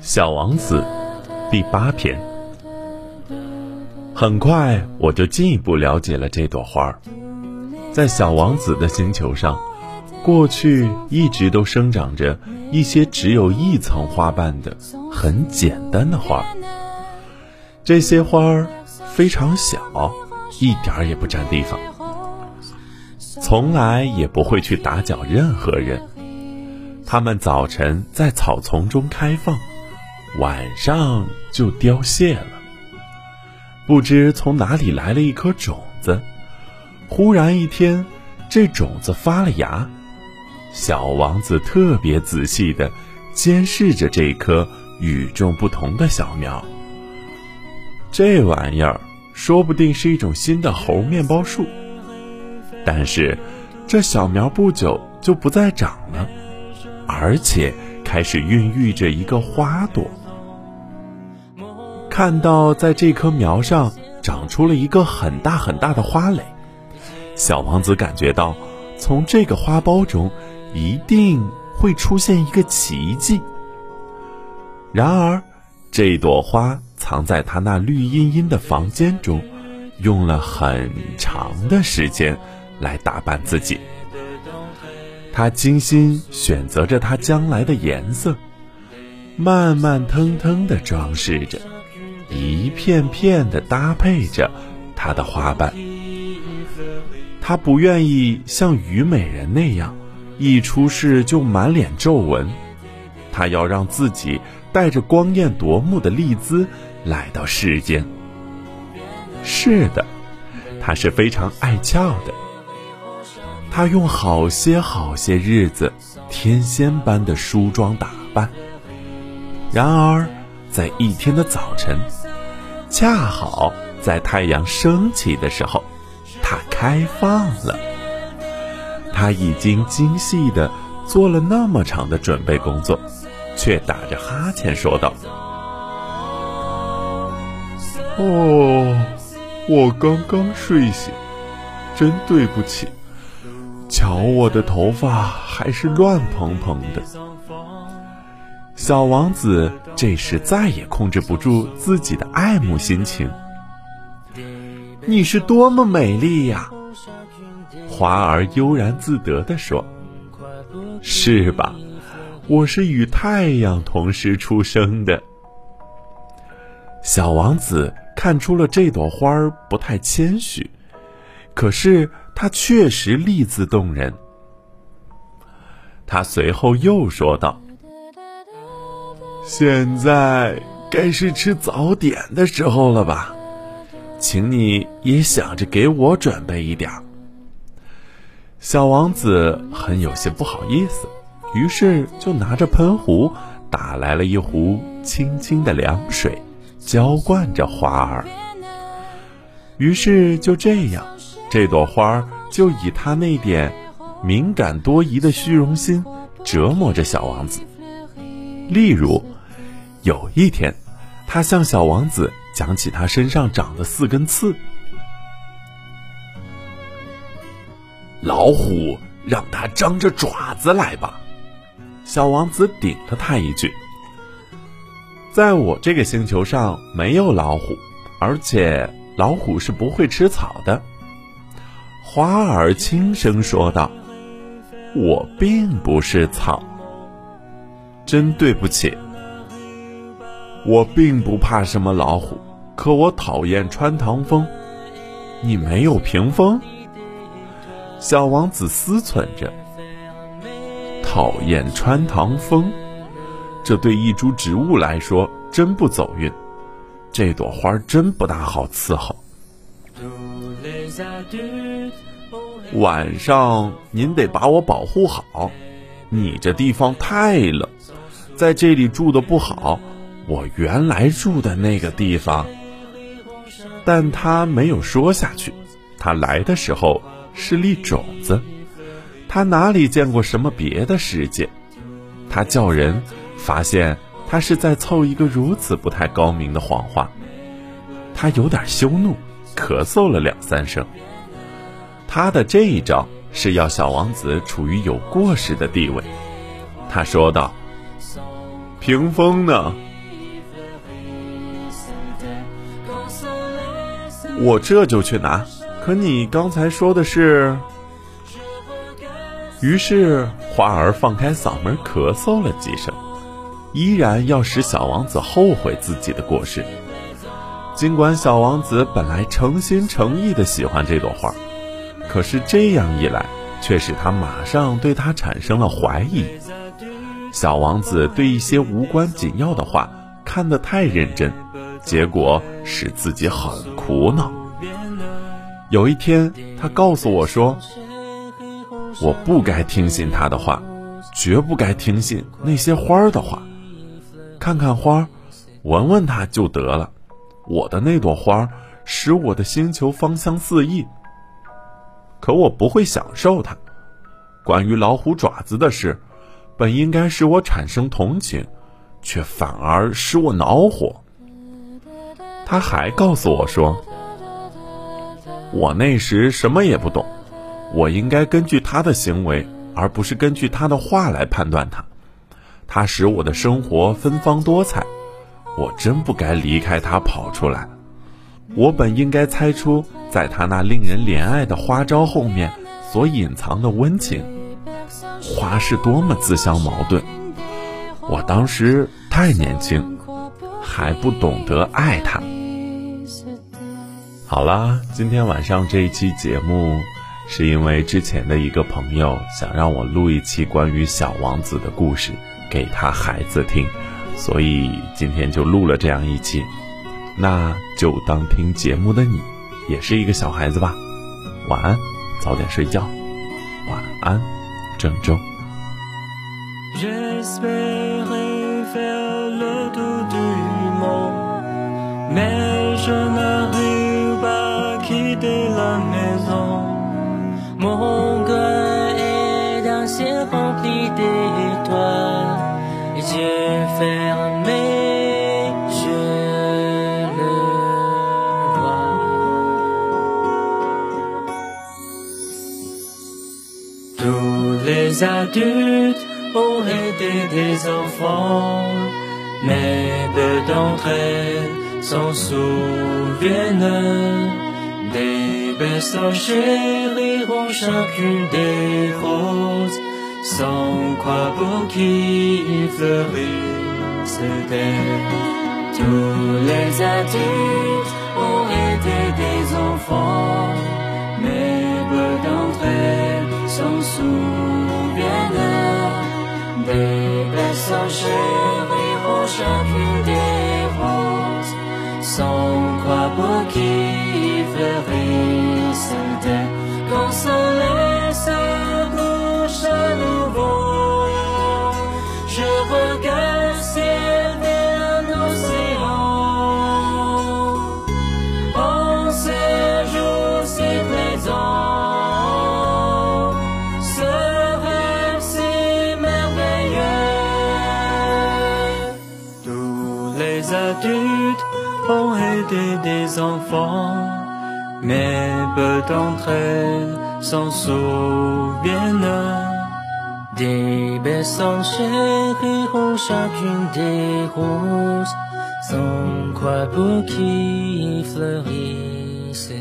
小王子第八篇。很快，我就进一步了解了这朵花儿。在小王子的星球上，过去一直都生长着一些只有一层花瓣的很简单的花儿。这些花儿非常小，一点也不占地方。从来也不会去打搅任何人。它们早晨在草丛中开放，晚上就凋谢了。不知从哪里来了一颗种子，忽然一天，这种子发了芽。小王子特别仔细地监视着这棵与众不同的小苗。这玩意儿说不定是一种新的猴面包树。但是，这小苗不久就不再长了，而且开始孕育着一个花朵。看到在这棵苗上长出了一个很大很大的花蕾，小王子感觉到，从这个花苞中一定会出现一个奇迹。然而，这朵花藏在他那绿茵茵的房间中，用了很长的时间。来打扮自己，他精心选择着它将来的颜色，慢慢腾腾地装饰着，一片片地搭配着它的花瓣。他不愿意像虞美人那样，一出世就满脸皱纹，他要让自己带着光艳夺目的丽姿来到世间。是的，他是非常爱俏的。他用好些好些日子，天仙般的梳妆打扮。然而，在一天的早晨，恰好在太阳升起的时候，它开放了。他已经精细的做了那么长的准备工作，却打着哈欠说道：“哦，我刚刚睡醒，真对不起。”瞧，我的头发还是乱蓬蓬的。小王子这时再也控制不住自己的爱慕心情。你是多么美丽呀！花儿悠然自得地说：“是吧？我是与太阳同时出生的。”小王子看出了这朵花儿不太谦虚，可是。他确实丽姿动人。他随后又说道：“现在该是吃早点的时候了吧？请你也想着给我准备一点儿。”小王子很有些不好意思，于是就拿着喷壶打来了一壶清清的凉水，浇灌着花儿。于是就这样。这朵花就以他那点敏感多疑的虚荣心折磨着小王子。例如，有一天，他向小王子讲起他身上长的四根刺。老虎让他张着爪子来吧。小王子顶了他一句：“在我这个星球上没有老虎，而且老虎是不会吃草的。”花儿轻声说道：“我并不是草，真对不起。我并不怕什么老虎，可我讨厌穿堂风。你没有屏风？”小王子思忖着：“讨厌穿堂风，这对一株植物来说真不走运。这朵花真不大好伺候。”晚上您得把我保护好，你这地方太冷，在这里住的不好。我原来住的那个地方，但他没有说下去。他来的时候是粒种子，他哪里见过什么别的世界？他叫人发现他是在凑一个如此不太高明的谎话。他有点羞怒，咳嗽了两三声。他的这一招是要小王子处于有过失的地位。他说道：“屏风呢？我这就去拿。可你刚才说的是……”于是花儿放开嗓门咳嗽了几声，依然要使小王子后悔自己的过失。尽管小王子本来诚心诚意的喜欢这朵花，可是这样一来，却使他马上对他产生了怀疑。小王子对一些无关紧要的话看得太认真，结果使自己很苦恼。有一天，他告诉我说：“我不该听信他的话，绝不该听信那些花儿的话。看看花，闻闻它就得了。”我的那朵花使我的星球芳香四溢，可我不会享受它。关于老虎爪子的事，本应该使我产生同情，却反而使我恼火。他还告诉我说，我那时什么也不懂，我应该根据他的行为，而不是根据他的话来判断他。他使我的生活芬芳多彩。我真不该离开他跑出来。我本应该猜出，在他那令人怜爱的花招后面所隐藏的温情。花是多么自相矛盾！我当时太年轻，还不懂得爱他。好啦，今天晚上这一期节目，是因为之前的一个朋友想让我录一期关于小王子的故事给他孩子听。所以今天就录了这样一期，那就当听节目的你，也是一个小孩子吧。晚安，早点睡觉。晚安，郑州。Les adultes ont été des enfants, mais peu d'entre elles s'en souviennent. Des bessons chériront chacune des roses, sans quoi pour qui fleurissent Tous les adultes ont été des enfants, chériront chacune des roses sans quoi pour qui adultes ont été des enfants, mais peu d'entre elles s'en souviennent. Des baissons chériront chacune des roses, sans quoi pour qui fleurissent